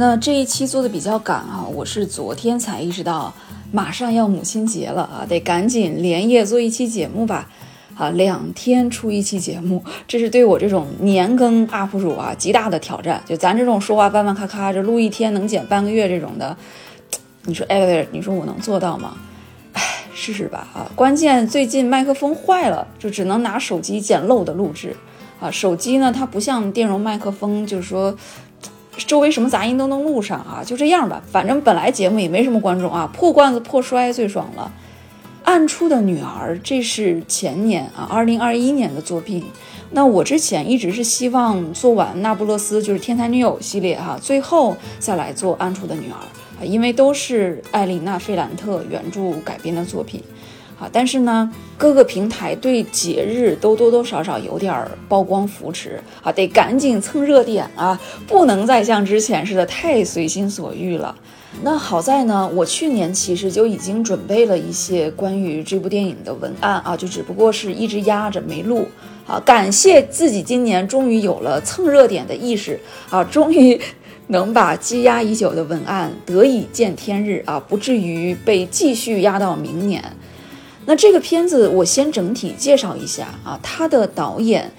那这一期做的比较赶啊，我是昨天才意识到马上要母亲节了啊，得赶紧连夜做一期节目吧。啊，两天出一期节目，这是对我这种年更 UP 主啊极大的挑战。就咱这种说话弯弯咔咔，这录一天能剪半个月这种的，你说哎，你说我能做到吗？哎，试试吧啊。关键最近麦克风坏了，就只能拿手机简陋的录制啊。手机呢，它不像电容麦克风，就是说周围什么杂音都能录上啊。就这样吧，反正本来节目也没什么观众啊，破罐子破摔最爽了。暗处的女儿，这是前年啊，二零二一年的作品。那我之前一直是希望做完《那不勒斯》就是《天才女友》系列哈，最后再来做《暗处的女儿》，因为都是艾琳娜·费兰特原著改编的作品啊。但是呢，各个平台对节日都多多少少有点曝光扶持啊，得赶紧蹭热点啊，不能再像之前似的太随心所欲了。那好在呢，我去年其实就已经准备了一些关于这部电影的文案啊，就只不过是一直压着没录啊。感谢自己今年终于有了蹭热点的意识啊，终于能把积压已久的文案得以见天日啊，不至于被继续压到明年。那这个片子我先整体介绍一下啊，它的导演。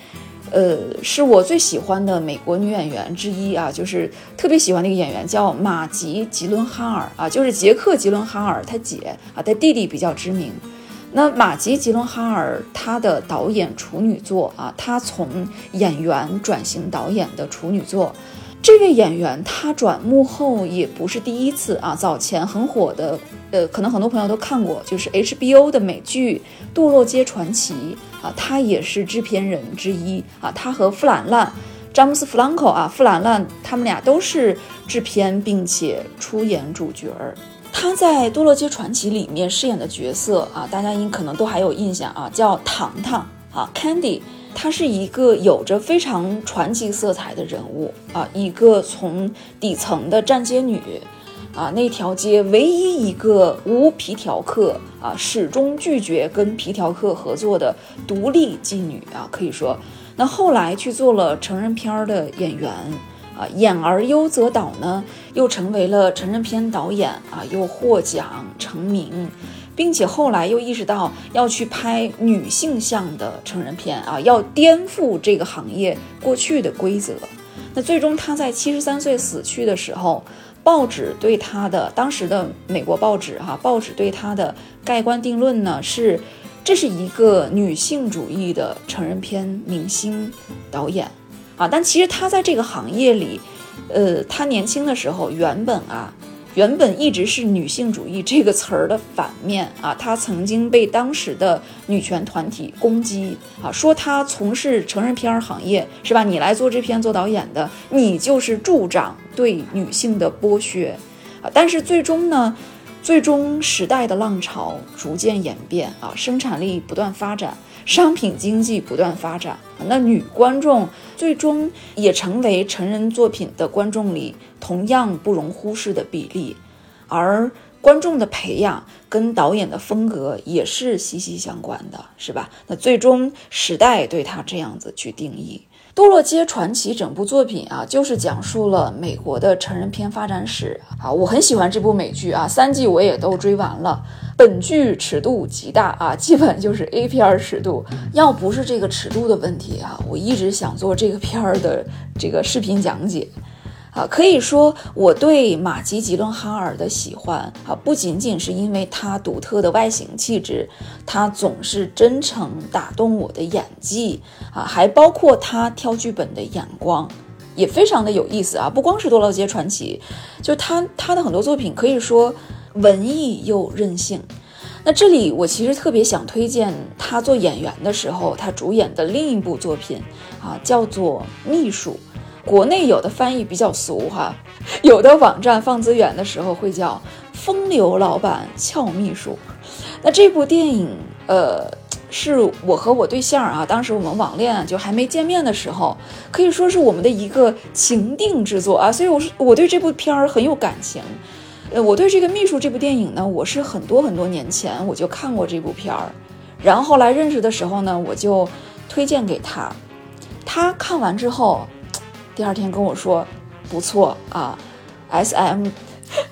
呃，是我最喜欢的美国女演员之一啊，就是特别喜欢那个演员叫马吉·吉伦哈尔啊，就是杰克·吉伦哈尔他姐啊，他弟弟比较知名。那马吉·吉伦哈尔他的导演处女作啊，他从演员转型导演的处女作。这位演员他转幕后也不是第一次啊，早前很火的，呃，可能很多朋友都看过，就是 HBO 的美剧《堕落街传奇》啊，他也是制片人之一啊，他和弗兰兰、詹姆斯·弗兰克啊，弗兰兰他们俩都是制片并且出演主角儿。他在《堕落街传奇》里面饰演的角色啊，大家应可能都还有印象啊，叫糖糖啊，Candy。她是一个有着非常传奇色彩的人物啊，一个从底层的站街女，啊，那条街唯一一个无皮条客啊，始终拒绝跟皮条客合作的独立妓女啊，可以说，那后来去做了成人片的演员啊，演而优则导呢，又成为了成人片导演啊，又获奖成名。并且后来又意识到要去拍女性向的成人片啊，要颠覆这个行业过去的规则。那最终他在七十三岁死去的时候，报纸对他的当时的美国报纸哈，报纸对他的盖棺定论呢是，这是一个女性主义的成人片明星导演啊。但其实他在这个行业里，呃，他年轻的时候原本啊。原本一直是女性主义这个词儿的反面啊，她曾经被当时的女权团体攻击啊，说她从事成人片行业是吧？你来做这片做导演的，你就是助长对女性的剥削啊。但是最终呢，最终时代的浪潮逐渐演变啊，生产力不断发展。商品经济不断发展，那女观众最终也成为成人作品的观众里同样不容忽视的比例，而观众的培养跟导演的风格也是息息相关的，是吧？那最终时代对他这样子去定义。《堕落街传奇》整部作品啊，就是讲述了美国的成人片发展史啊。我很喜欢这部美剧啊，三季我也都追完了。本剧尺度极大啊，基本就是 A 片尺度。要不是这个尺度的问题啊，我一直想做这个片儿的这个视频讲解。啊，可以说我对马吉·吉伦哈尔的喜欢啊，不仅仅是因为他独特的外形气质，他总是真诚打动我的演技啊，还包括他挑剧本的眼光，也非常的有意思啊。不光是《多罗街传奇》，就他他的很多作品可以说文艺又任性。那这里我其实特别想推荐他做演员的时候，他主演的另一部作品啊，叫做《秘书》。国内有的翻译比较俗哈，有的网站放资源的时候会叫“风流老板俏秘书”。那这部电影，呃，是我和我对象啊，当时我们网恋就还没见面的时候，可以说是我们的一个情定之作啊。所以我是我对这部片儿很有感情。呃，我对这个秘书这部电影呢，我是很多很多年前我就看过这部片儿，然后后来认识的时候呢，我就推荐给他，他看完之后。第二天跟我说，不错啊，S M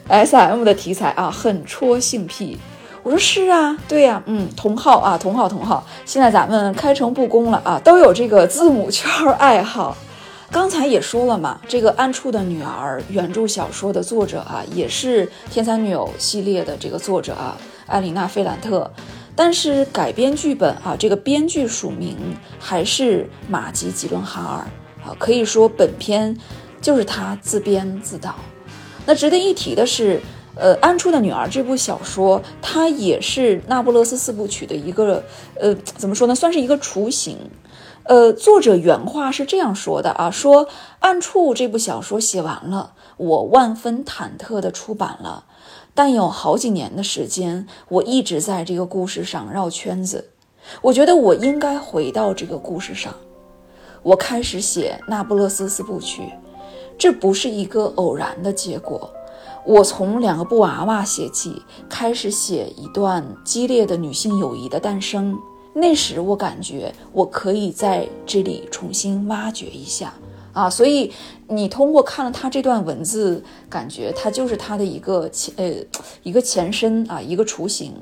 S M 的题材啊，很戳性癖。我说是啊，对呀，嗯，同号啊，同号同号。现在咱们开诚布公了啊，都有这个字母圈爱好。刚才也说了嘛，这个《暗处的女儿》原著小说的作者啊，也是《天才女友》系列的这个作者啊，艾琳娜·费兰特。但是改编剧本啊，这个编剧署名还是马吉·吉伦哈尔可以说本片就是他自编自导。那值得一提的是。呃，《暗处的女儿》这部小说，它也是那不勒斯四部曲的一个，呃，怎么说呢，算是一个雏形。呃，作者原话是这样说的啊，说《暗处》这部小说写完了，我万分忐忑的出版了，但有好几年的时间，我一直在这个故事上绕圈子。我觉得我应该回到这个故事上。我开始写《那不勒斯四部曲》，这不是一个偶然的结果。我从两个布娃娃写起，开始写一段激烈的女性友谊的诞生。那时我感觉我可以在这里重新挖掘一下啊，所以你通过看了他这段文字，感觉它就是他的一个前呃一个前身啊，一个雏形。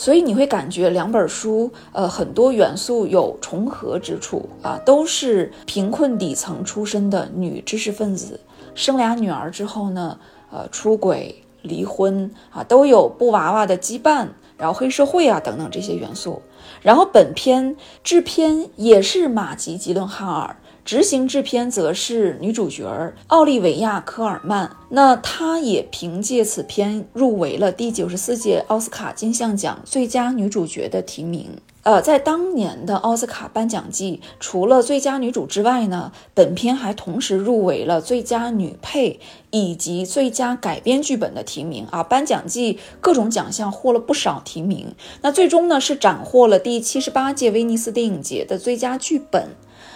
所以你会感觉两本书呃很多元素有重合之处啊，都是贫困底层出身的女知识分子，生俩女儿之后呢。呃，出轨、离婚啊，都有布娃娃的羁绊，然后黑社会啊等等这些元素。然后本片制片也是马吉·吉伦哈尔，执行制片则是女主角奥利维亚·科尔曼。那她也凭借此片入围了第九十四届奥斯卡金像奖最佳女主角的提名。呃，在当年的奥斯卡颁奖季，除了最佳女主之外呢，本片还同时入围了最佳女配以及最佳改编剧本的提名啊！颁奖季各种奖项获了不少提名，那最终呢是斩获了第七十八届威尼斯电影节的最佳剧本。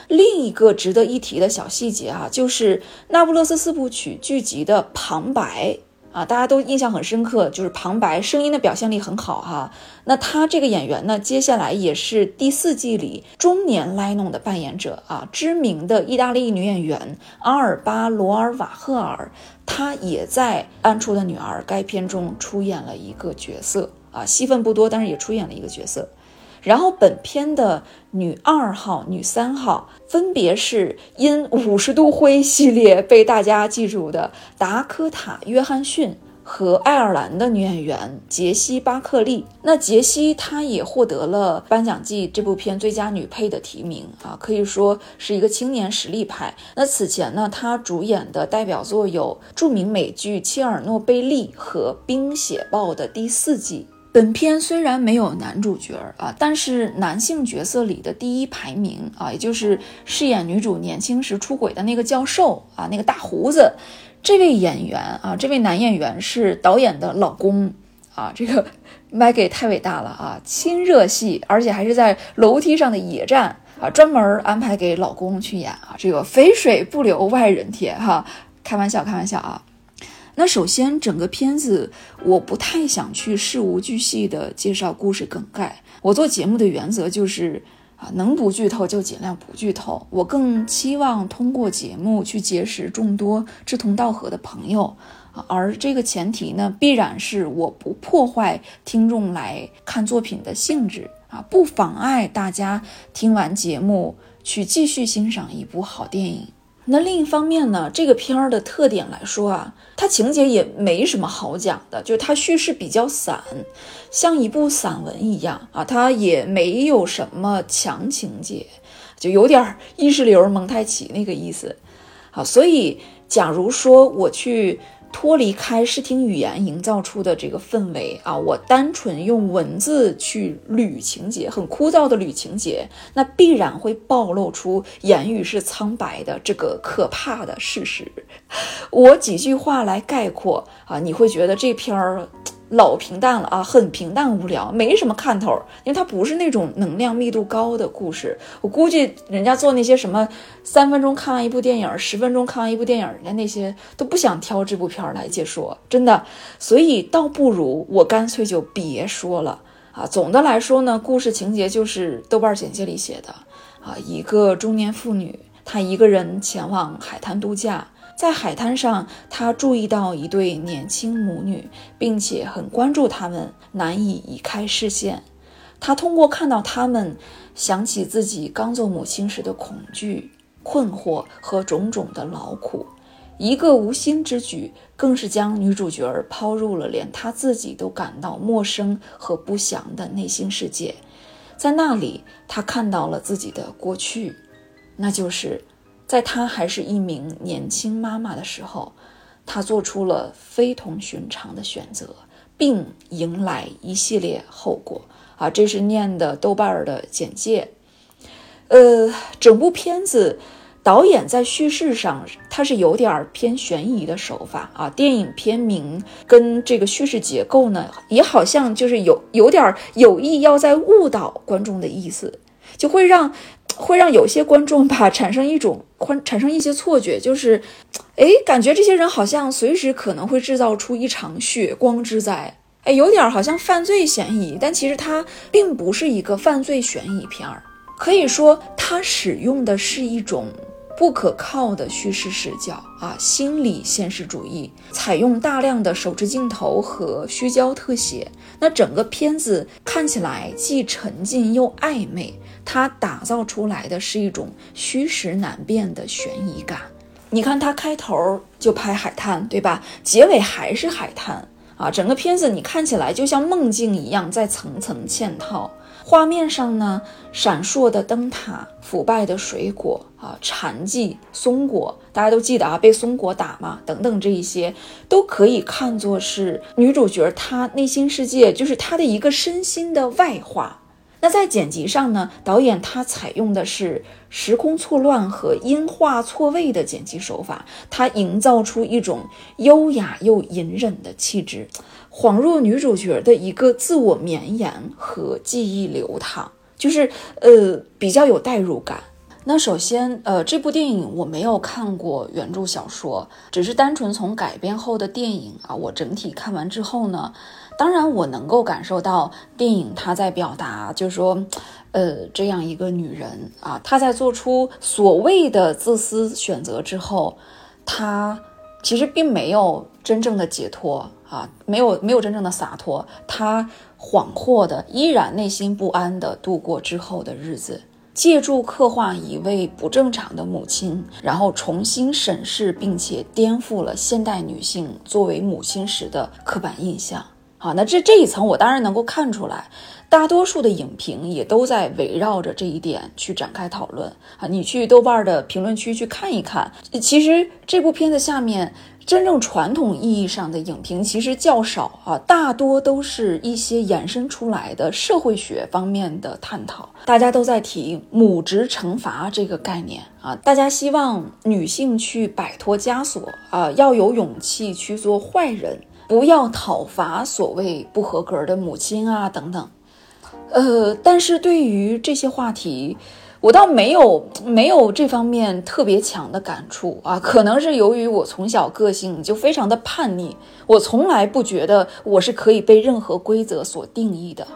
另一个值得一提的小细节啊，就是《那不勒斯四部曲》剧集的旁白。啊，大家都印象很深刻，就是旁白声音的表现力很好哈。那他这个演员呢，接下来也是第四季里中年莱农的扮演者啊，知名的意大利女演员阿尔巴罗尔瓦赫尔，她也在《暗处的女儿》该片中出演了一个角色啊，戏份不多，但是也出演了一个角色。然后本片的女二号、女三号分别是因《五十度灰》系列被大家记住的达科塔·约翰逊和爱尔兰的女演员杰西·巴克利。那杰西她也获得了颁奖季这部片最佳女配的提名啊，可以说是一个青年实力派。那此前呢，她主演的代表作有著名美剧《切尔诺贝利》和《冰雪暴》的第四季。本片虽然没有男主角啊，但是男性角色里的第一排名啊，也就是饰演女主年轻时出轨的那个教授啊，那个大胡子，这位演员啊，这位男演员是导演的老公啊，这个 Maggie 太伟大了啊，亲热戏，而且还是在楼梯上的野战啊，专门安排给老公去演啊，这个肥水不流外人田哈，开玩笑，开玩笑啊。那首先，整个片子我不太想去事无巨细的介绍故事梗概。我做节目的原则就是啊，能不剧透就尽量不剧透。我更期望通过节目去结识众多志同道合的朋友啊，而这个前提呢，必然是我不破坏听众来看作品的性质啊，不妨碍大家听完节目去继续欣赏一部好电影。那另一方面呢，这个片儿的特点来说啊，它情节也没什么好讲的，就是它叙事比较散，像一部散文一样啊，它也没有什么强情节，就有点意识流蒙太奇那个意思。好，所以假如说我去。脱离开视听语言营造出的这个氛围啊，我单纯用文字去捋情节，很枯燥的捋情节，那必然会暴露出言语是苍白的这个可怕的事实。我几句话来概括啊，你会觉得这篇儿。老平淡了啊，很平淡无聊，没什么看头，因为它不是那种能量密度高的故事。我估计人家做那些什么三分钟看完一部电影，十分钟看完一部电影，人家那些都不想挑这部片儿来解说，真的。所以倒不如我干脆就别说了啊。总的来说呢，故事情节就是豆瓣简介里写的啊，一个中年妇女，她一个人前往海滩度假。在海滩上，他注意到一对年轻母女，并且很关注他们，难以移开视线。他通过看到他们，想起自己刚做母亲时的恐惧、困惑和种种的劳苦。一个无心之举，更是将女主角抛入了连她自己都感到陌生和不祥的内心世界。在那里，他看到了自己的过去，那就是。在她还是一名年轻妈妈的时候，她做出了非同寻常的选择，并迎来一系列后果啊！这是念的豆瓣儿的简介。呃，整部片子导演在叙事上，他是有点偏悬疑的手法啊。电影片名跟这个叙事结构呢，也好像就是有有点有意要在误导观众的意思，就会让。会让有些观众吧产生一种宽产生一些错觉，就是，哎，感觉这些人好像随时可能会制造出一场血光之灾，哎，有点好像犯罪嫌疑，但其实它并不是一个犯罪悬疑片儿，可以说它使用的是一种不可靠的叙事视角啊，心理现实主义，采用大量的手持镜头和虚焦特写，那整个片子看起来既沉浸又暧昧。它打造出来的是一种虚实难辨的悬疑感。你看，它开头就拍海滩，对吧？结尾还是海滩啊！整个片子你看起来就像梦境一样，在层层嵌套。画面上呢，闪烁的灯塔、腐败的水果啊、残迹、松果，大家都记得啊，被松果打嘛，等等，这一些都可以看作是女主角她内心世界，就是她的一个身心的外化。那在剪辑上呢，导演他采用的是时空错乱和音画错位的剪辑手法，他营造出一种优雅又隐忍的气质，恍若女主角的一个自我绵延和记忆流淌，就是呃比较有代入感。那首先，呃，这部电影我没有看过原著小说，只是单纯从改编后的电影啊，我整体看完之后呢。当然，我能够感受到电影它在表达，就是说，呃，这样一个女人啊，她在做出所谓的自私选择之后，她其实并没有真正的解脱啊，没有没有真正的洒脱，她恍惚的依然内心不安的度过之后的日子，借助刻画一位不正常的母亲，然后重新审视并且颠覆了现代女性作为母亲时的刻板印象。好，那这这一层我当然能够看出来，大多数的影评也都在围绕着这一点去展开讨论啊。你去豆瓣的评论区去看一看，其实这部片子下面真正传统意义上的影评其实较少啊，大多都是一些衍生出来的社会学方面的探讨。大家都在提母职惩罚这个概念啊，大家希望女性去摆脱枷锁啊，要有勇气去做坏人。不要讨伐所谓不合格的母亲啊，等等。呃，但是对于这些话题，我倒没有没有这方面特别强的感触啊。可能是由于我从小个性就非常的叛逆，我从来不觉得我是可以被任何规则所定义的。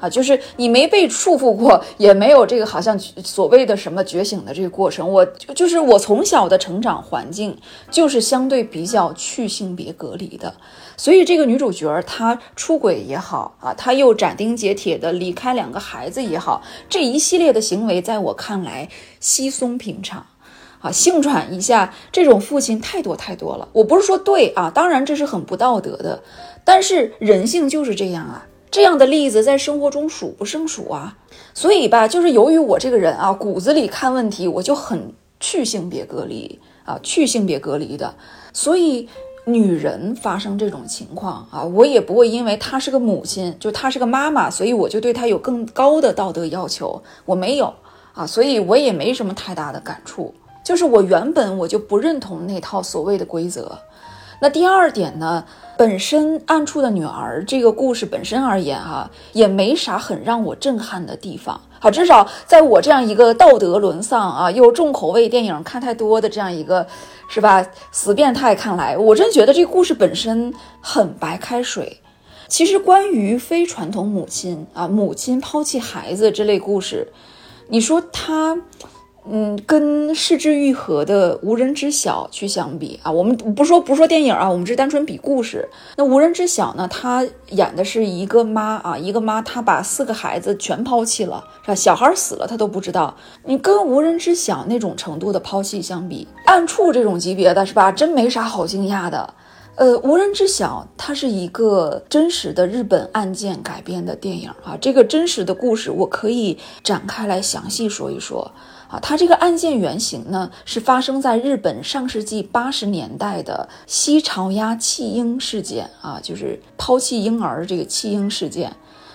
啊，就是你没被束缚过，也没有这个好像所谓的什么觉醒的这个过程。我就是我从小的成长环境就是相对比较去性别隔离的，所以这个女主角她出轨也好啊，她又斩钉截铁的离开两个孩子也好，这一系列的行为在我看来稀松平常啊，性转一下这种父亲太多太多了。我不是说对啊，当然这是很不道德的，但是人性就是这样啊。这样的例子在生活中数不胜数啊，所以吧，就是由于我这个人啊，骨子里看问题我就很去性别隔离啊，去性别隔离的，所以女人发生这种情况啊，我也不会因为她是个母亲，就她是个妈妈，所以我就对她有更高的道德要求，我没有啊，所以我也没什么太大的感触，就是我原本我就不认同那套所谓的规则。那第二点呢？本身《暗处的女儿》这个故事本身而言，哈，也没啥很让我震撼的地方。好，至少在我这样一个道德沦丧啊，又重口味电影看太多的这样一个，是吧？死变态看来，我真觉得这个故事本身很白开水。其实关于非传统母亲啊，母亲抛弃孩子这类故事，你说他。嗯，跟失之愈合的无人知晓去相比啊，我们不说不说电影啊，我们是单纯比故事。那无人知晓呢，他演的是一个妈啊，一个妈，她把四个孩子全抛弃了，是吧？小孩死了，她都不知道。你跟无人知晓那种程度的抛弃相比，暗处这种级别的是吧？真没啥好惊讶的。呃，无人知晓，它是一个真实的日本案件改编的电影啊。这个真实的故事，我可以展开来详细说一说。啊，它这个案件原型呢，是发生在日本上世纪八十年代的西朝鸭弃婴事件啊，就是抛弃婴儿这个弃婴事件。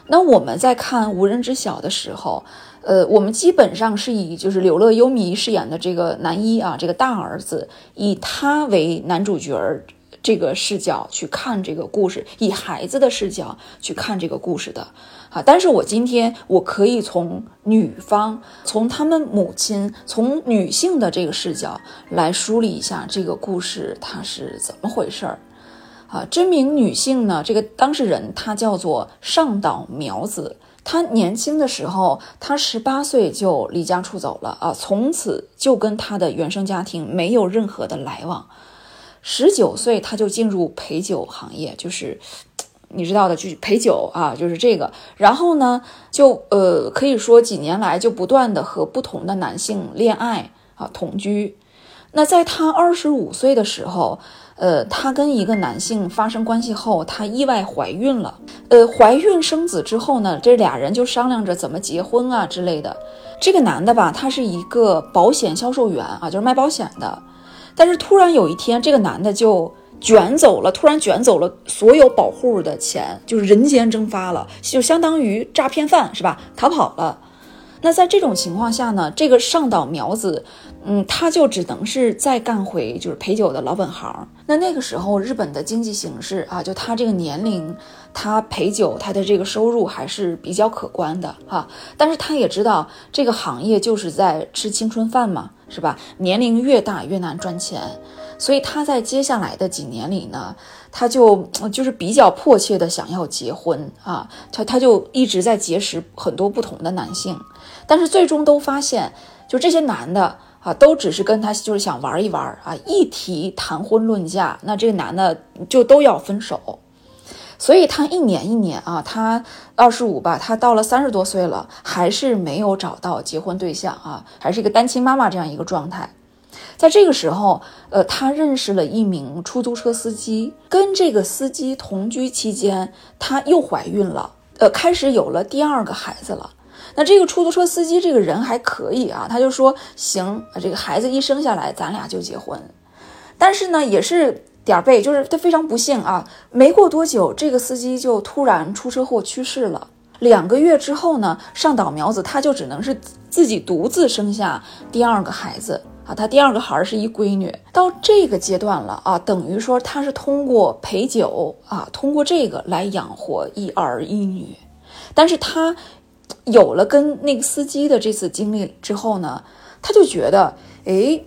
那我们在看《无人知晓》的时候，呃，我们基本上是以就是柳乐优弥饰演的这个男一啊，这个大儿子，以他为男主角儿。这个视角去看这个故事，以孩子的视角去看这个故事的，啊！但是我今天我可以从女方，从他们母亲，从女性的这个视角来梳理一下这个故事它是怎么回事儿，啊！这名女性呢，这个当事人她叫做上岛苗子，她年轻的时候，她十八岁就离家出走了啊，从此就跟她的原生家庭没有任何的来往。十九岁他就进入陪酒行业，就是你知道的，就是陪酒啊，就是这个。然后呢，就呃，可以说几年来就不断的和不同的男性恋爱啊，同居。那在他二十五岁的时候，呃，他跟一个男性发生关系后，他意外怀孕了。呃，怀孕生子之后呢，这俩人就商量着怎么结婚啊之类的。这个男的吧，他是一个保险销售员啊，就是卖保险的。但是突然有一天，这个男的就卷走了，突然卷走了所有保护的钱，就是人间蒸发了，就相当于诈骗犯是吧？逃跑了。那在这种情况下呢，这个上岛苗子，嗯，他就只能是再干回就是陪酒的老本行。那那个时候日本的经济形势啊，就他这个年龄，他陪酒他的这个收入还是比较可观的哈。但是他也知道这个行业就是在吃青春饭嘛。是吧？年龄越大越难赚钱，所以他在接下来的几年里呢，他就就是比较迫切的想要结婚啊，他他就一直在结识很多不同的男性，但是最终都发现，就这些男的啊，都只是跟他就是想玩一玩啊，一提谈婚论嫁，那这个男的就都要分手。所以他一年一年啊，他二十五吧，他到了三十多岁了，还是没有找到结婚对象啊，还是一个单亲妈妈这样一个状态。在这个时候，呃，他认识了一名出租车司机，跟这个司机同居期间，他又怀孕了，呃，开始有了第二个孩子了。那这个出租车司机这个人还可以啊，他就说行，这个孩子一生下来，咱俩就结婚。但是呢，也是。点儿背，就是他非常不幸啊！没过多久，这个司机就突然出车祸去世了。两个月之后呢，上岛苗子他就只能是自己独自生下第二个孩子啊。他第二个孩儿是一闺女。到这个阶段了啊，等于说他是通过陪酒啊，通过这个来养活一儿一女。但是他有了跟那个司机的这次经历之后呢，他就觉得，哎。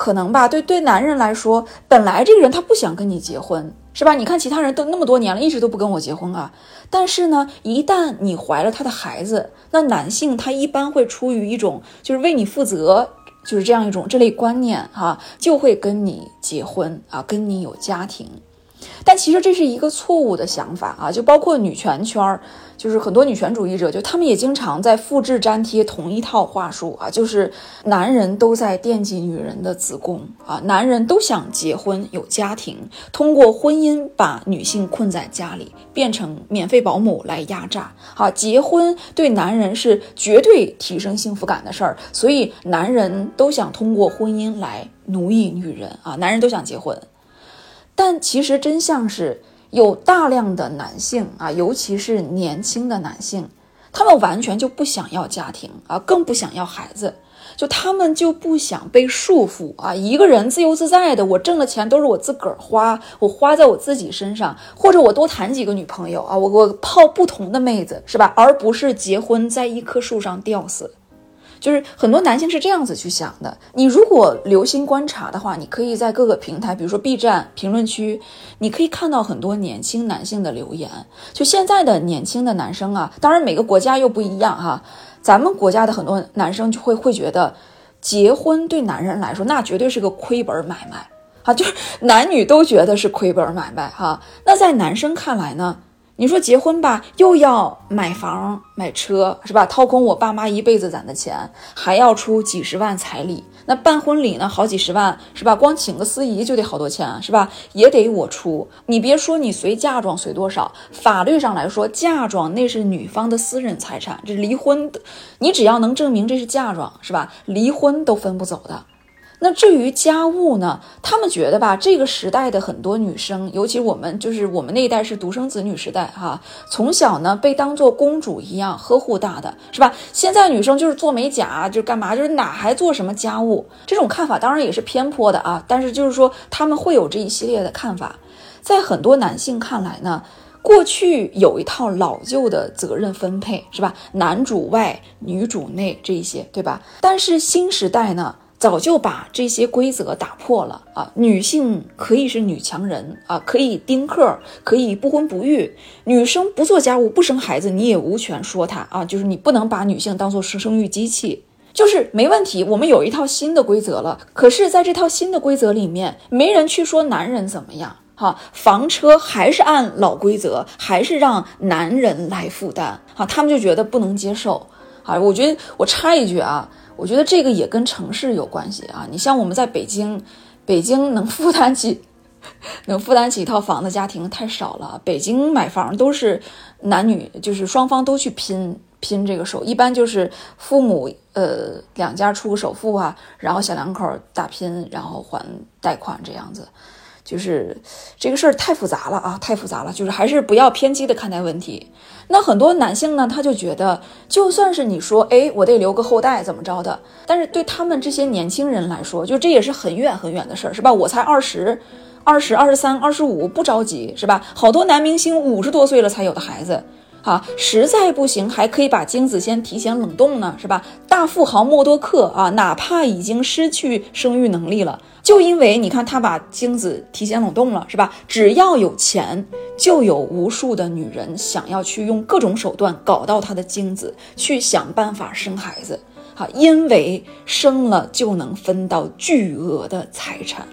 可能吧，对对，男人来说，本来这个人他不想跟你结婚，是吧？你看其他人都那么多年了，一直都不跟我结婚啊。但是呢，一旦你怀了他的孩子，那男性他一般会出于一种就是为你负责，就是这样一种这类观念哈，就会跟你结婚啊，跟你有家庭。但其实这是一个错误的想法啊，就包括女权圈儿。就是很多女权主义者，就他们也经常在复制粘贴同一套话术啊，就是男人都在惦记女人的子宫啊，男人都想结婚有家庭，通过婚姻把女性困在家里，变成免费保姆来压榨。好，结婚对男人是绝对提升幸福感的事儿，所以男人都想通过婚姻来奴役女人啊，男人都想结婚，但其实真相是。有大量的男性啊，尤其是年轻的男性，他们完全就不想要家庭啊，更不想要孩子，就他们就不想被束缚啊。一个人自由自在的，我挣的钱都是我自个儿花，我花在我自己身上，或者我多谈几个女朋友啊，我我泡不同的妹子是吧？而不是结婚在一棵树上吊死。就是很多男性是这样子去想的。你如果留心观察的话，你可以在各个平台，比如说 B 站评论区，你可以看到很多年轻男性的留言。就现在的年轻的男生啊，当然每个国家又不一样哈。咱们国家的很多男生就会会觉得，结婚对男人来说，那绝对是个亏本买卖啊，就是男女都觉得是亏本买卖哈。那在男生看来呢？你说结婚吧，又要买房买车，是吧？掏空我爸妈一辈子攒的钱，还要出几十万彩礼。那办婚礼呢，好几十万，是吧？光请个司仪就得好多钱，是吧？也得我出。你别说你随嫁妆随多少，法律上来说，嫁妆那是女方的私人财产，这离婚，你只要能证明这是嫁妆，是吧？离婚都分不走的。那至于家务呢？他们觉得吧，这个时代的很多女生，尤其我们就是我们那一代是独生子女时代哈，从小呢被当做公主一样呵护大的，是吧？现在女生就是做美甲，就是干嘛，就是哪还做什么家务？这种看法当然也是偏颇的啊，但是就是说他们会有这一系列的看法。在很多男性看来呢，过去有一套老旧的责任分配，是吧？男主外，女主内这一些，对吧？但是新时代呢？早就把这些规则打破了啊！女性可以是女强人啊，可以丁克，可以不婚不育。女生不做家务、不生孩子，你也无权说她啊！就是你不能把女性当做生生育机器，就是没问题。我们有一套新的规则了，可是在这套新的规则里面，没人去说男人怎么样哈。房车还是按老规则，还是让男人来负担哈。他们就觉得不能接受啊！我觉得我插一句啊。我觉得这个也跟城市有关系啊！你像我们在北京，北京能负担起 能负担起一套房的家庭太少了。北京买房都是男女就是双方都去拼拼这个首，一般就是父母呃两家出个首付啊，然后小两口打拼，然后还贷款这样子。就是这个事儿太复杂了啊，太复杂了。就是还是不要偏激的看待问题。那很多男性呢，他就觉得，就算是你说，哎，我得留个后代怎么着的，但是对他们这些年轻人来说，就这也是很远很远的事儿，是吧？我才二十、二十二、十三、二十五，不着急，是吧？好多男明星五十多岁了才有的孩子。啊，实在不行还可以把精子先提前冷冻呢，是吧？大富豪默多克啊，哪怕已经失去生育能力了，就因为你看他把精子提前冷冻了，是吧？只要有钱，就有无数的女人想要去用各种手段搞到他的精子，去想办法生孩子。啊，因为生了就能分到巨额的财产，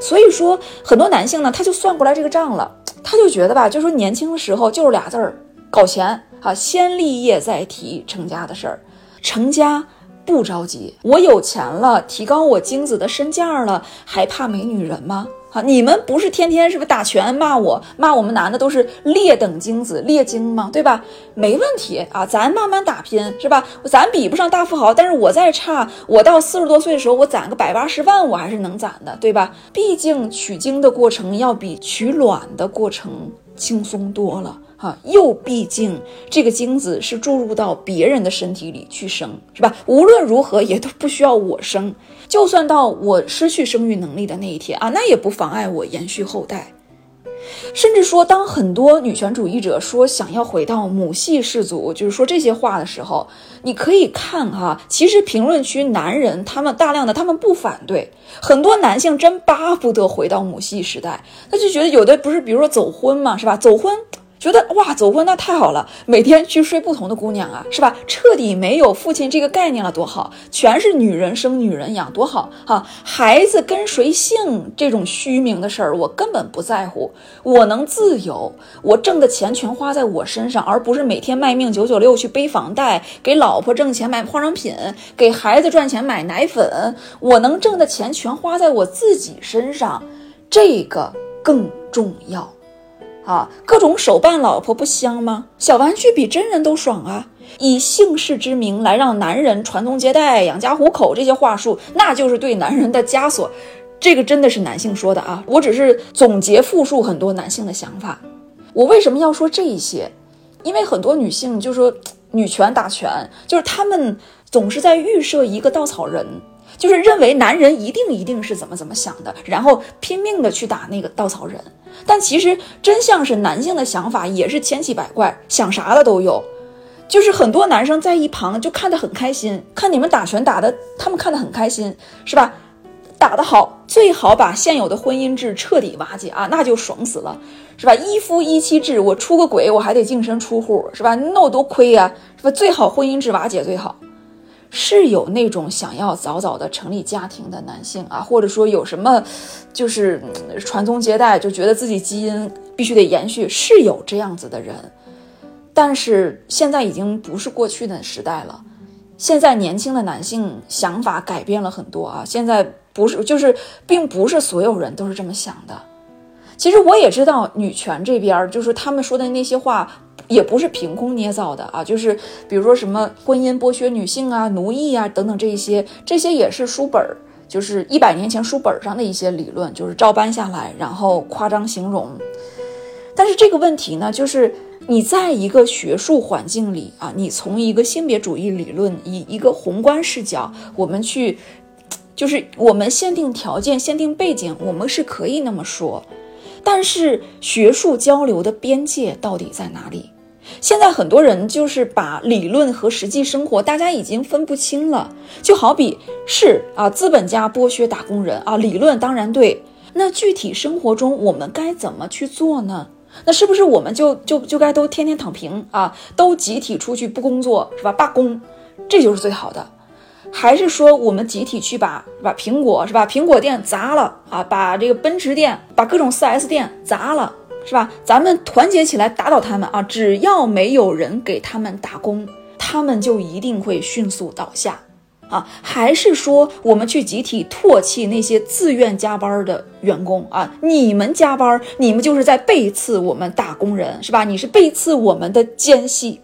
所以说很多男性呢，他就算过来这个账了，他就觉得吧，就说年轻的时候就是俩字儿。搞钱啊，先立业再提成家的事儿，成家不着急，我有钱了，提高我精子的身价了，还怕没女人吗？啊，你们不是天天是不是打拳骂我，骂我们男的都是劣等精子劣精吗？对吧？没问题啊，咱慢慢打拼是吧？咱比不上大富豪，但是我再差，我到四十多岁的时候，我攒个百八十万，我还是能攒的，对吧？毕竟取精的过程要比取卵的过程轻松多了。哈，又毕竟这个精子是注入到别人的身体里去生，是吧？无论如何也都不需要我生，就算到我失去生育能力的那一天啊，那也不妨碍我延续后代。甚至说，当很多女权主义者说想要回到母系氏族，就是说这些话的时候，你可以看哈，其实评论区男人他们大量的他们不反对，很多男性真巴不得回到母系时代，他就觉得有的不是，比如说走婚嘛，是吧？走婚。觉得哇，走婚那太好了，每天去睡不同的姑娘啊，是吧？彻底没有父亲这个概念了，多好！全是女人生女人养，多好哈！孩子跟谁姓这种虚名的事儿，我根本不在乎。我能自由，我挣的钱全花在我身上，而不是每天卖命九九六去背房贷，给老婆挣钱买化妆品，给孩子赚钱买奶粉。我能挣的钱全花在我自己身上，这个更重要。啊，各种手办老婆不香吗？小玩具比真人都爽啊！以姓氏之名来让男人传宗接代、养家糊口，这些话术那就是对男人的枷锁。这个真的是男性说的啊，我只是总结复述很多男性的想法。我为什么要说这些？因为很多女性就说 女权打拳，就是他们总是在预设一个稻草人。就是认为男人一定一定是怎么怎么想的，然后拼命的去打那个稻草人。但其实真相是男性的想法也是千奇百怪，想啥的都有。就是很多男生在一旁就看得很开心，看你们打拳打的，他们看得很开心，是吧？打得好，最好把现有的婚姻制彻底瓦解啊，那就爽死了，是吧？一夫一妻制，我出个轨我还得净身出户，是吧？那我多亏呀，是吧？最好婚姻制瓦解最好。是有那种想要早早的成立家庭的男性啊，或者说有什么就是传宗接代，就觉得自己基因必须得延续，是有这样子的人。但是现在已经不是过去的时代了，现在年轻的男性想法改变了很多啊，现在不是就是并不是所有人都是这么想的。其实我也知道女权这边就是他们说的那些话。也不是凭空捏造的啊，就是比如说什么婚姻剥削女性啊、奴役啊等等这一些，这些也是书本儿，就是一百年前书本上的一些理论，就是照搬下来，然后夸张形容。但是这个问题呢，就是你在一个学术环境里啊，你从一个性别主义理论以一个宏观视角，我们去，就是我们限定条件、限定背景，我们是可以那么说。但是学术交流的边界到底在哪里？现在很多人就是把理论和实际生活，大家已经分不清了。就好比是啊，资本家剥削打工人啊，理论当然对。那具体生活中我们该怎么去做呢？那是不是我们就就就该都天天躺平啊，都集体出去不工作是吧？罢工，这就是最好的。还是说我们集体去把把苹果是吧？苹果店砸了啊，把这个奔驰店，把各种 4S 店砸了。是吧？咱们团结起来打倒他们啊！只要没有人给他们打工，他们就一定会迅速倒下啊！还是说我们去集体唾弃那些自愿加班的员工啊？你们加班，你们就是在背刺我们打工人，是吧？你是背刺我们的奸细。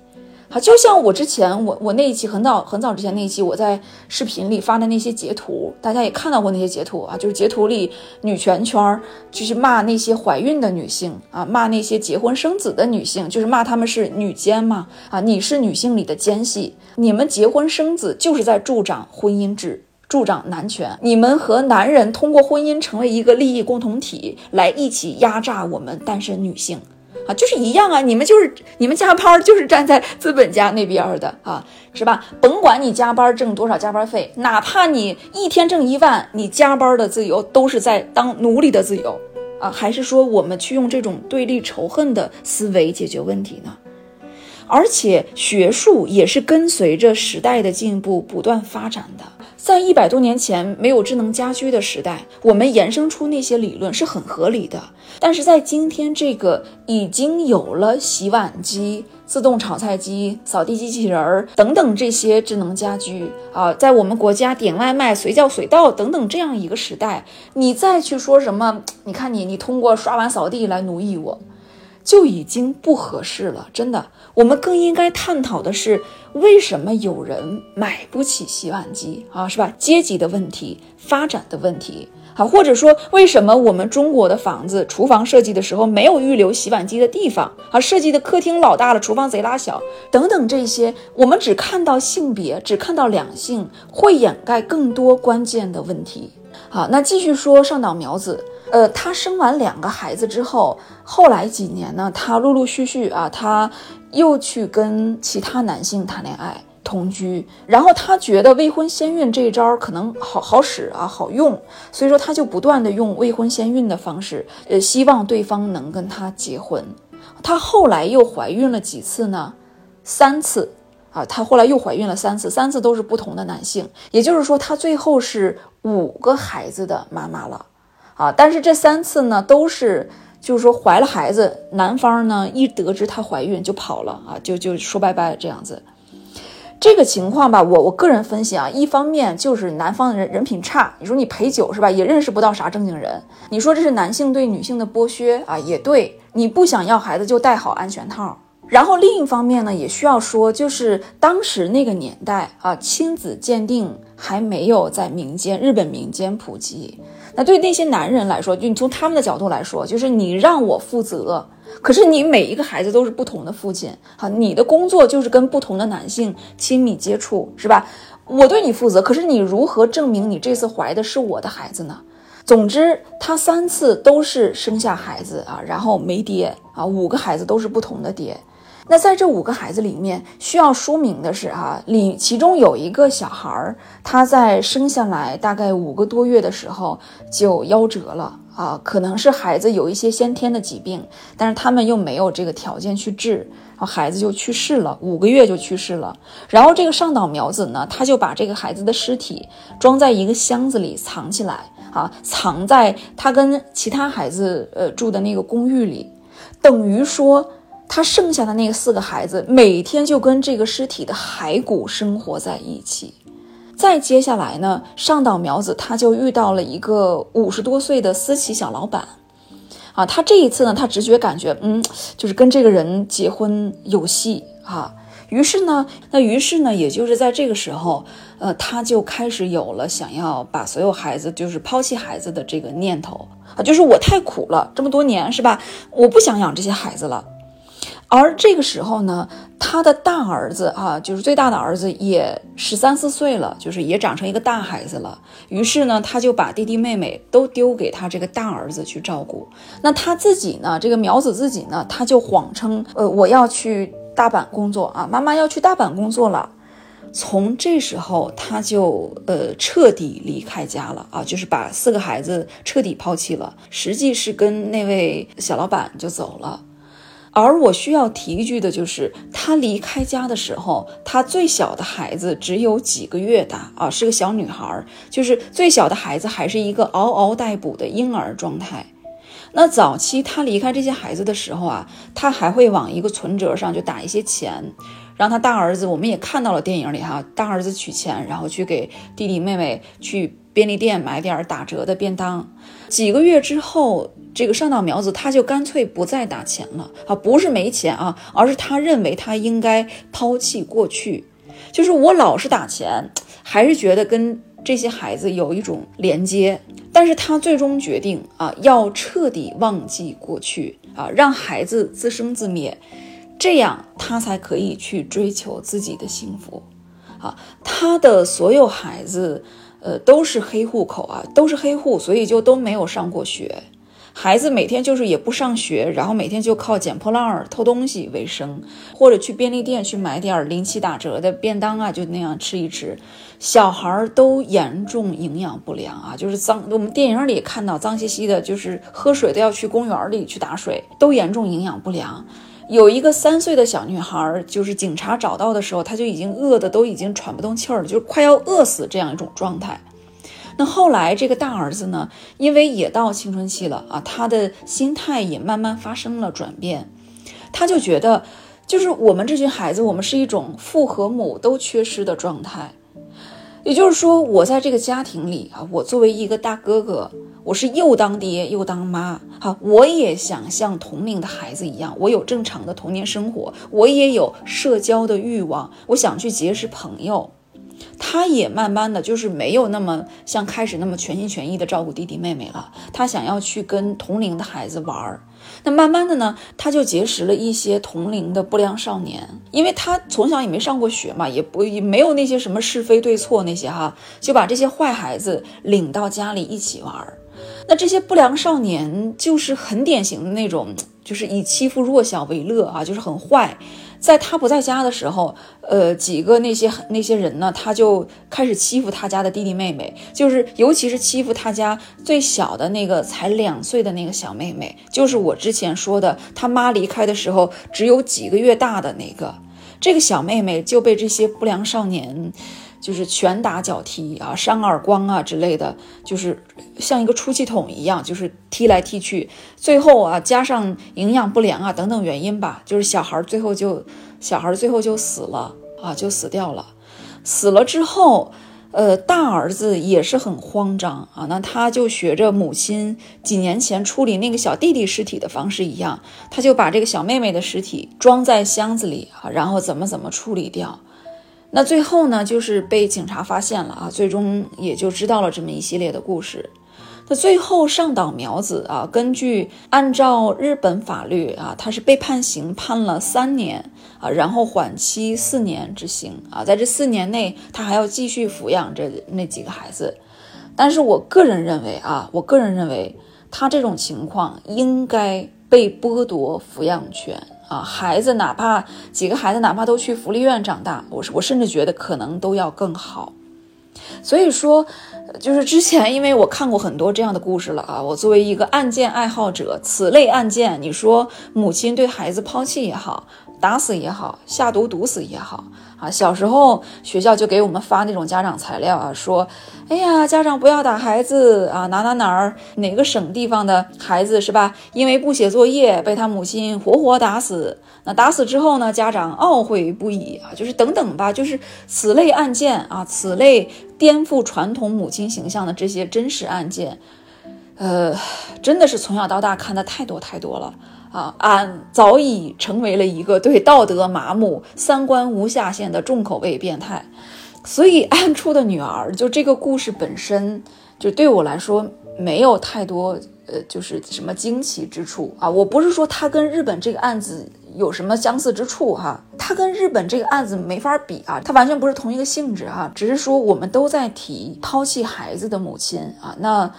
好，就像我之前我我那一期很早很早之前那一期我在视频里发的那些截图，大家也看到过那些截图啊，就是截图里女权圈儿就是骂那些怀孕的女性啊，骂那些结婚生子的女性，就是骂他们是女奸嘛啊，你是女性里的奸细，你们结婚生子就是在助长婚姻制，助长男权，你们和男人通过婚姻成为一个利益共同体，来一起压榨我们单身女性。啊，就是一样啊！你们就是你们加班，就是站在资本家那边的啊，是吧？甭管你加班挣多少加班费，哪怕你一天挣一万，你加班的自由都是在当奴隶的自由啊！还是说我们去用这种对立仇恨的思维解决问题呢？而且学术也是跟随着时代的进步不断发展的。在一百多年前没有智能家居的时代，我们衍生出那些理论是很合理的。但是在今天这个已经有了洗碗机、自动炒菜机、扫地机器人儿等等这些智能家居啊，在我们国家点外卖随叫随到等等这样一个时代，你再去说什么？你看你，你通过刷碗扫地来奴役我。就已经不合适了，真的。我们更应该探讨的是，为什么有人买不起洗碗机啊？是吧？阶级的问题，发展的问题，好，或者说，为什么我们中国的房子厨房设计的时候没有预留洗碗机的地方啊？设计的客厅老大了，厨房贼拉小，等等这些，我们只看到性别，只看到两性，会掩盖更多关键的问题。好，那继续说上岛苗子。呃，她生完两个孩子之后，后来几年呢，她陆陆续续啊，她又去跟其他男性谈恋爱、同居，然后她觉得未婚先孕这一招可能好好使啊，好用，所以说她就不断的用未婚先孕的方式，呃，希望对方能跟她结婚。她后来又怀孕了几次呢？三次啊，她后来又怀孕了三次，三次都是不同的男性，也就是说，她最后是五个孩子的妈妈了。啊！但是这三次呢，都是就是说怀了孩子，男方呢一得知她怀孕就跑了啊，就就说拜拜这样子。这个情况吧，我我个人分析啊，一方面就是男方的人人品差，你说你陪酒是吧，也认识不到啥正经人。你说这是男性对女性的剥削啊，也对，你不想要孩子就戴好安全套。然后另一方面呢，也需要说，就是当时那个年代啊，亲子鉴定还没有在民间日本民间普及。那对那些男人来说，就你从他们的角度来说，就是你让我负责，可是你每一个孩子都是不同的父亲，好，你的工作就是跟不同的男性亲密接触，是吧？我对你负责，可是你如何证明你这次怀的是我的孩子呢？总之，他三次都是生下孩子啊，然后没爹啊，五个孩子都是不同的爹。那在这五个孩子里面，需要说明的是啊，里其中有一个小孩儿，他在生下来大概五个多月的时候就夭折了啊，可能是孩子有一些先天的疾病，但是他们又没有这个条件去治，然后孩子就去世了，五个月就去世了。然后这个上岛苗子呢，他就把这个孩子的尸体装在一个箱子里藏起来，啊，藏在他跟其他孩子呃住的那个公寓里，等于说他剩下的那四个孩子每天就跟这个尸体的骸骨生活在一起。再接下来呢，上岛苗子他就遇到了一个五十多岁的私企小老板，啊，他这一次呢，他直觉感觉，嗯，就是跟这个人结婚有戏啊。于是呢，那于是呢，也就是在这个时候，呃，他就开始有了想要把所有孩子，就是抛弃孩子的这个念头啊，就是我太苦了，这么多年是吧？我不想养这些孩子了。而这个时候呢，他的大儿子啊，就是最大的儿子，也十三四岁了，就是也长成一个大孩子了。于是呢，他就把弟弟妹妹都丢给他这个大儿子去照顾。那他自己呢，这个苗子自己呢，他就谎称，呃，我要去大阪工作啊，妈妈要去大阪工作了。从这时候，他就呃彻底离开家了啊，就是把四个孩子彻底抛弃了，实际是跟那位小老板就走了。而我需要提一句的就是，他离开家的时候，他最小的孩子只有几个月大啊，是个小女孩，就是最小的孩子还是一个嗷嗷待哺的婴儿状态。那早期他离开这些孩子的时候啊，他还会往一个存折上就打一些钱，让他大儿子，我们也看到了电影里哈，大儿子取钱，然后去给弟弟妹妹去便利店买点打折的便当。几个月之后。这个上岛苗子他就干脆不再打钱了啊，不是没钱啊，而是他认为他应该抛弃过去，就是我老是打钱，还是觉得跟这些孩子有一种连接，但是他最终决定啊，要彻底忘记过去啊，让孩子自生自灭，这样他才可以去追求自己的幸福啊。他的所有孩子，呃，都是黑户口啊，都是黑户，所以就都没有上过学。孩子每天就是也不上学，然后每天就靠捡破烂儿、偷东西为生，或者去便利店去买点零七打折的便当啊，就那样吃一吃。小孩儿都严重营养不良啊，就是脏。我们电影里看到脏兮兮的，就是喝水都要去公园里去打水，都严重营养不良。有一个三岁的小女孩，就是警察找到的时候，她就已经饿得都已经喘不动气儿了，就快要饿死这样一种状态。那后来这个大儿子呢，因为也到青春期了啊，他的心态也慢慢发生了转变，他就觉得，就是我们这群孩子，我们是一种父和母都缺失的状态，也就是说，我在这个家庭里啊，我作为一个大哥哥，我是又当爹又当妈，啊，我也想像同龄的孩子一样，我有正常的童年生活，我也有社交的欲望，我想去结识朋友。他也慢慢的就是没有那么像开始那么全心全意的照顾弟弟妹妹了。他想要去跟同龄的孩子玩儿。那慢慢的呢，他就结识了一些同龄的不良少年。因为他从小也没上过学嘛，也不也没有那些什么是非对错那些哈，就把这些坏孩子领到家里一起玩儿。那这些不良少年就是很典型的那种，就是以欺负弱小为乐啊，就是很坏。在他不在家的时候，呃，几个那些那些人呢，他就开始欺负他家的弟弟妹妹，就是尤其是欺负他家最小的那个才两岁的那个小妹妹，就是我之前说的他妈离开的时候只有几个月大的那个，这个小妹妹就被这些不良少年。就是拳打脚踢啊，扇耳光啊之类的，就是像一个出气筒一样，就是踢来踢去。最后啊，加上营养不良啊等等原因吧，就是小孩最后就小孩最后就死了啊，就死掉了。死了之后，呃，大儿子也是很慌张啊，那他就学着母亲几年前处理那个小弟弟尸体的方式一样，他就把这个小妹妹的尸体装在箱子里啊，然后怎么怎么处理掉。那最后呢，就是被警察发现了啊，最终也就知道了这么一系列的故事。那最后上岛苗子啊，根据按照日本法律啊，他是被判刑判了三年啊，然后缓期四年执行啊，在这四年内他还要继续抚养这那几个孩子。但是我个人认为啊，我个人认为他这种情况应该被剥夺抚养权。啊，孩子哪怕几个孩子哪怕都去福利院长大，我我甚至觉得可能都要更好。所以说，就是之前因为我看过很多这样的故事了啊，我作为一个案件爱好者，此类案件，你说母亲对孩子抛弃也好，打死也好，下毒毒死也好。啊，小时候学校就给我们发那种家长材料啊，说，哎呀，家长不要打孩子啊，哪哪哪儿哪个省地方的孩子是吧？因为不写作业被他母亲活活打死，那打死之后呢，家长懊悔不已啊，就是等等吧，就是此类案件啊，此类颠覆传统母亲形象的这些真实案件，呃，真的是从小到大看的太多太多了。啊，俺早已成为了一个对道德麻木、三观无下限的重口味变态，所以 安出的女儿就这个故事本身就对我来说没有太多呃，就是什么惊奇之处啊。我不是说它跟日本这个案子有什么相似之处哈，它跟日本这个案子没法比啊，它完全不是同一个性质哈。只是说我们都在提抛弃孩子的母亲啊，那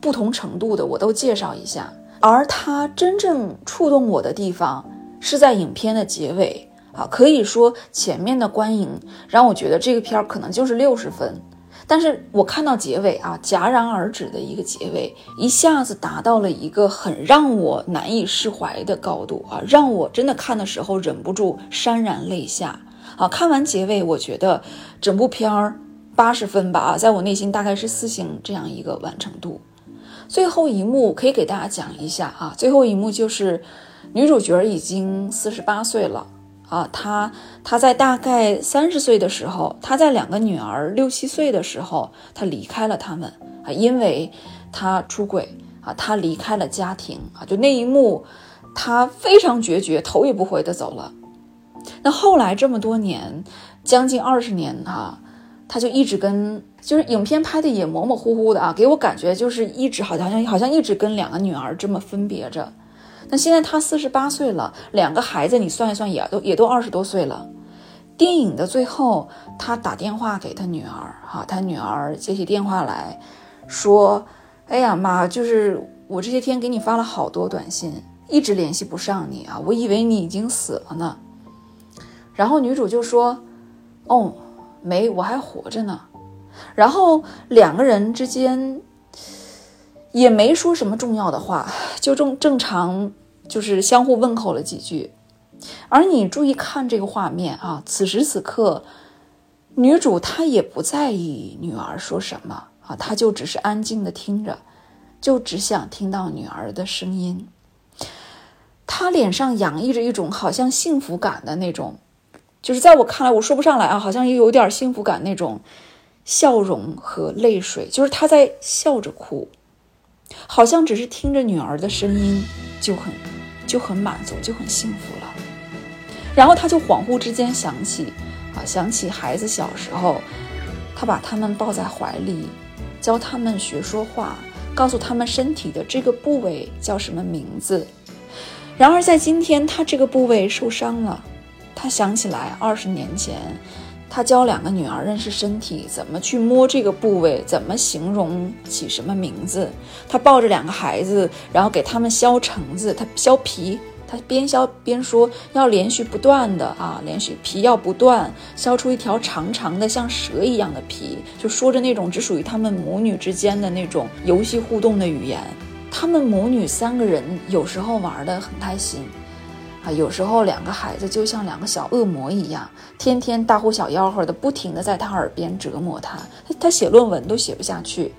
不同程度的我都介绍一下。而他真正触动我的地方是在影片的结尾啊，可以说前面的观影让我觉得这个片儿可能就是六十分，但是我看到结尾啊，戛然而止的一个结尾，一下子达到了一个很让我难以释怀的高度啊，让我真的看的时候忍不住潸然泪下啊。看完结尾，我觉得整部片儿八十分吧啊，在我内心大概是四星这样一个完成度。最后一幕可以给大家讲一下啊，最后一幕就是女主角已经四十八岁了啊，她她在大概三十岁的时候，她在两个女儿六七岁的时候，她离开了他们啊，因为她出轨啊，她离开了家庭啊，就那一幕，她非常决绝，头也不回的走了。那后来这么多年，将近二十年哈。他就一直跟，就是影片拍的也模模糊糊的啊，给我感觉就是一直好像好像一直跟两个女儿这么分别着。那现在他四十八岁了，两个孩子你算一算也都也都二十多岁了。电影的最后，他打电话给他女儿，哈，他女儿接起电话来说：“哎呀妈，就是我这些天给你发了好多短信，一直联系不上你啊，我以为你已经死了呢。”然后女主就说：“哦。”没，我还活着呢。然后两个人之间也没说什么重要的话，就正正常就是相互问候了几句。而你注意看这个画面啊，此时此刻，女主她也不在意女儿说什么啊，她就只是安静的听着，就只想听到女儿的声音。她脸上洋溢着一种好像幸福感的那种。就是在我看来，我说不上来啊，好像又有点幸福感那种笑容和泪水，就是他在笑着哭，好像只是听着女儿的声音就很就很满足，就很幸福了。然后他就恍惚之间想起啊，想起孩子小时候，他把他们抱在怀里，教他们学说话，告诉他们身体的这个部位叫什么名字。然而在今天，他这个部位受伤了。他想起来，二十年前，他教两个女儿认识身体，怎么去摸这个部位，怎么形容，起什么名字。他抱着两个孩子，然后给他们削橙子，他削皮，他边削边说要连续不断的啊，连续皮要不断削出一条长长的像蛇一样的皮，就说着那种只属于他们母女之间的那种游戏互动的语言。他们母女三个人有时候玩得很开心。啊，有时候两个孩子就像两个小恶魔一样，天天大呼小吆喝的，不停的在他耳边折磨他。他他写论文都写不下去。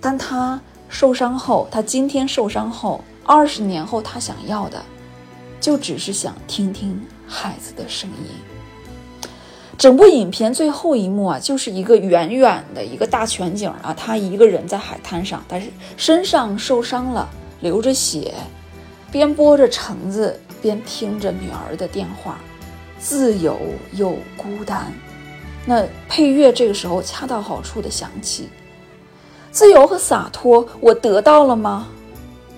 但他受伤后，他今天受伤后，二十年后，他想要的，就只是想听听孩子的声音。整部影片最后一幕啊，就是一个远远的一个大全景啊，他一个人在海滩上，但是身上受伤了，流着血，边剥着橙子。边听着女儿的电话，自由又孤单。那配乐这个时候恰到好处的响起，自由和洒脱，我得到了吗？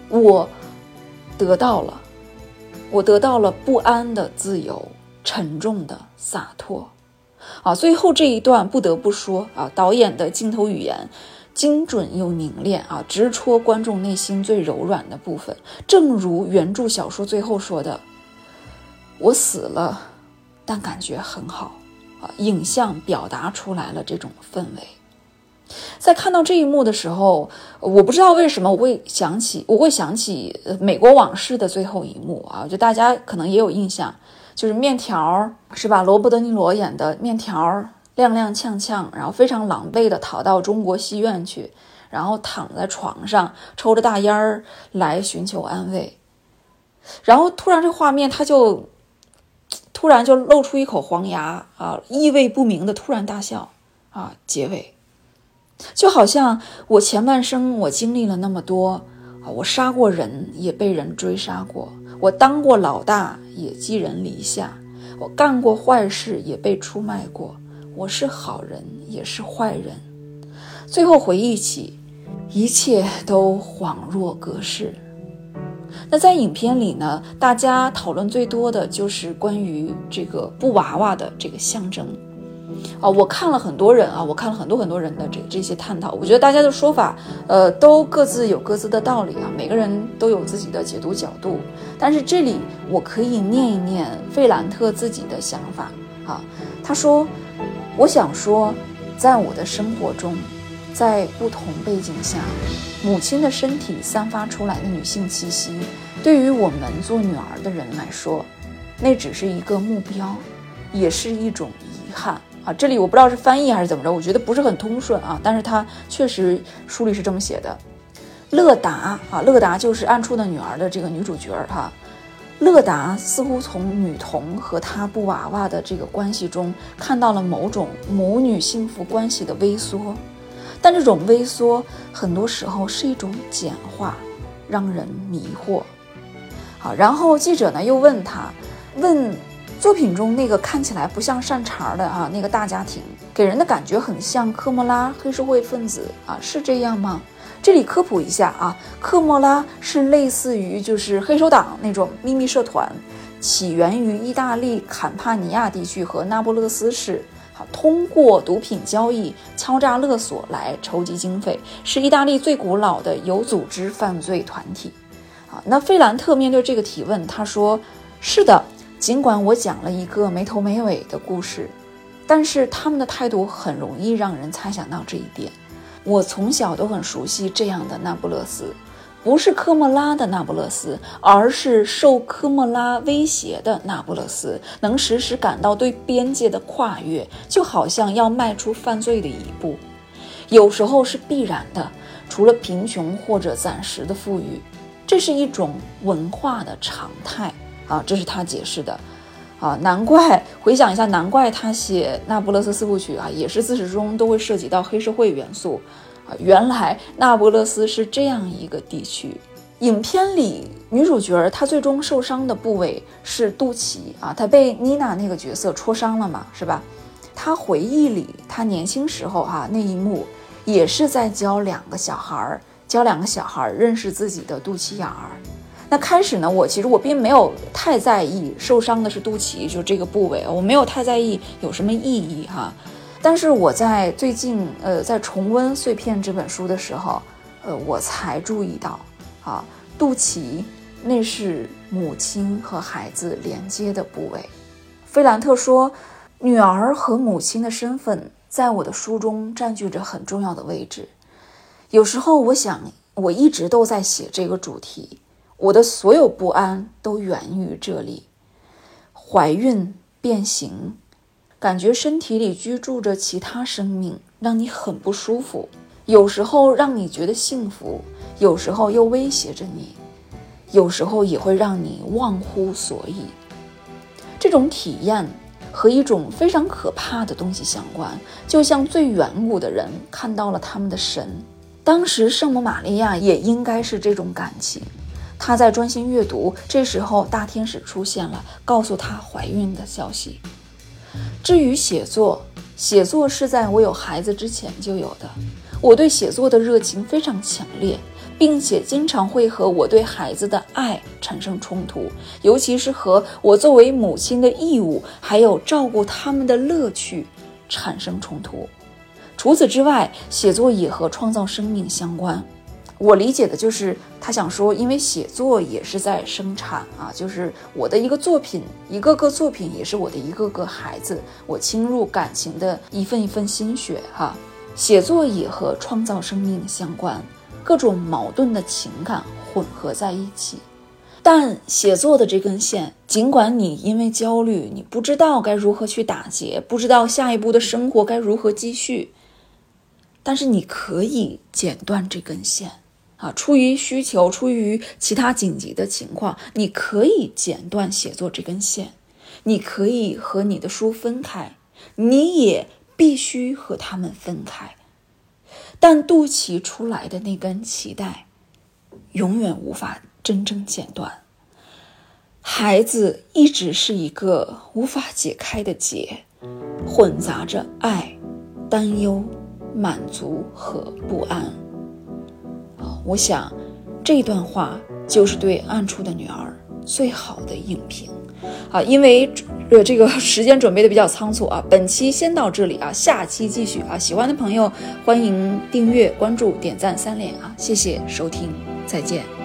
我得到了，我得到了不安的自由，沉重的洒脱。啊，最后这一段不得不说啊，导演的镜头语言精准又凝练啊，直戳观众内心最柔软的部分。正如原著小说最后说的。我死了，但感觉很好啊！影像表达出来了这种氛围。在看到这一幕的时候，我不知道为什么我会想起，我会想起《美国往事》的最后一幕啊，就大家可能也有印象，就是面条是吧？罗伯·德尼罗演的面条踉踉跄跄，然后非常狼狈的逃到中国戏院去，然后躺在床上抽着大烟儿来寻求安慰，然后突然这画面他就突然就露出一口黄牙啊，意味不明的突然大笑啊，结尾。就好像我前半生我经历了那么多啊，我杀过人，也被人追杀过；我当过老大，也寄人篱下；我干过坏事，也被出卖过。我是好人，也是坏人。最后回忆起，一切都恍若隔世。那在影片里呢，大家讨论最多的就是关于这个布娃娃的这个象征。啊，我看了很多人啊，我看了很多很多人的这这些探讨，我觉得大家的说法，呃，都各自有各自的道理啊，每个人都有自己的解读角度。但是这里我可以念一念费兰特自己的想法啊，他说：“我想说，在我的生活中，在不同背景下，母亲的身体散发出来的女性气息，对于我们做女儿的人来说，那只是一个目标，也是一种遗憾。”啊，这里我不知道是翻译还是怎么着，我觉得不是很通顺啊。但是它确实书里是这么写的。乐达啊，乐达就是《暗处的女儿》的这个女主角哈。乐达似乎从女童和她布娃娃的这个关系中看到了某种母女幸福关系的微缩，但这种微缩很多时候是一种简化，让人迷惑。好，然后记者呢又问他，问。作品中那个看起来不像善茬的啊，那个大家庭给人的感觉很像科莫拉黑社会分子啊，是这样吗？这里科普一下啊，科莫拉是类似于就是黑手党那种秘密社团，起源于意大利坎帕尼亚地区和那不勒斯市，好，通过毒品交易、敲诈勒索来筹集经费，是意大利最古老的有组织犯罪团体。啊，那费兰特面对这个提问，他说：“是的。”尽管我讲了一个没头没尾的故事，但是他们的态度很容易让人猜想到这一点。我从小都很熟悉这样的那不勒斯，不是科莫拉的那不勒斯，而是受科莫拉威胁的那不勒斯，能时时感到对边界的跨越，就好像要迈出犯罪的一步。有时候是必然的，除了贫穷或者暂时的富裕，这是一种文化的常态。啊，这是他解释的，啊，难怪回想一下，难怪他写《那不勒斯四部曲》啊，也是自始至终都会涉及到黑社会元素，啊，原来那不勒斯是这样一个地区。影片里女主角她最终受伤的部位是肚脐啊，她被妮娜那个角色戳伤了嘛，是吧？她回忆里她年轻时候哈那一幕，也是在教两个小孩儿，教两个小孩儿认识自己的肚脐眼儿。那开始呢，我其实我并没有太在意受伤的是肚脐，就这个部位，我没有太在意有什么意义哈。但是我在最近呃在重温《碎片》这本书的时候，呃我才注意到啊，肚脐那是母亲和孩子连接的部位。菲兰特说，女儿和母亲的身份在我的书中占据着很重要的位置。有时候我想，我一直都在写这个主题。我的所有不安都源于这里，怀孕、变形，感觉身体里居住着其他生命，让你很不舒服。有时候让你觉得幸福，有时候又威胁着你，有时候也会让你忘乎所以。这种体验和一种非常可怕的东西相关，就像最远古的人看到了他们的神。当时圣母玛利亚也应该是这种感情。她在专心阅读，这时候大天使出现了，告诉她怀孕的消息。至于写作，写作是在我有孩子之前就有的。我对写作的热情非常强烈，并且经常会和我对孩子的爱产生冲突，尤其是和我作为母亲的义务，还有照顾他们的乐趣产生冲突。除此之外，写作也和创造生命相关。我理解的就是他想说，因为写作也是在生产啊，就是我的一个作品，一个个作品也是我的一个个孩子，我倾入感情的一份一份心血哈。写作也和创造生命相关，各种矛盾的情感混合在一起。但写作的这根线，尽管你因为焦虑，你不知道该如何去打结，不知道下一步的生活该如何继续，但是你可以剪断这根线啊！出于需求，出于其他紧急的情况，你可以剪断写作这根线，你可以和你的书分开，你也。必须和他们分开，但肚脐出来的那根脐带，永远无法真正剪断。孩子一直是一个无法解开的结，混杂着爱、担忧、满足和不安。我想这段话就是对暗处的女儿最好的影评。啊，因为呃这个时间准备的比较仓促啊，本期先到这里啊，下期继续啊，喜欢的朋友欢迎订阅、关注、点赞三连啊，谢谢收听，再见。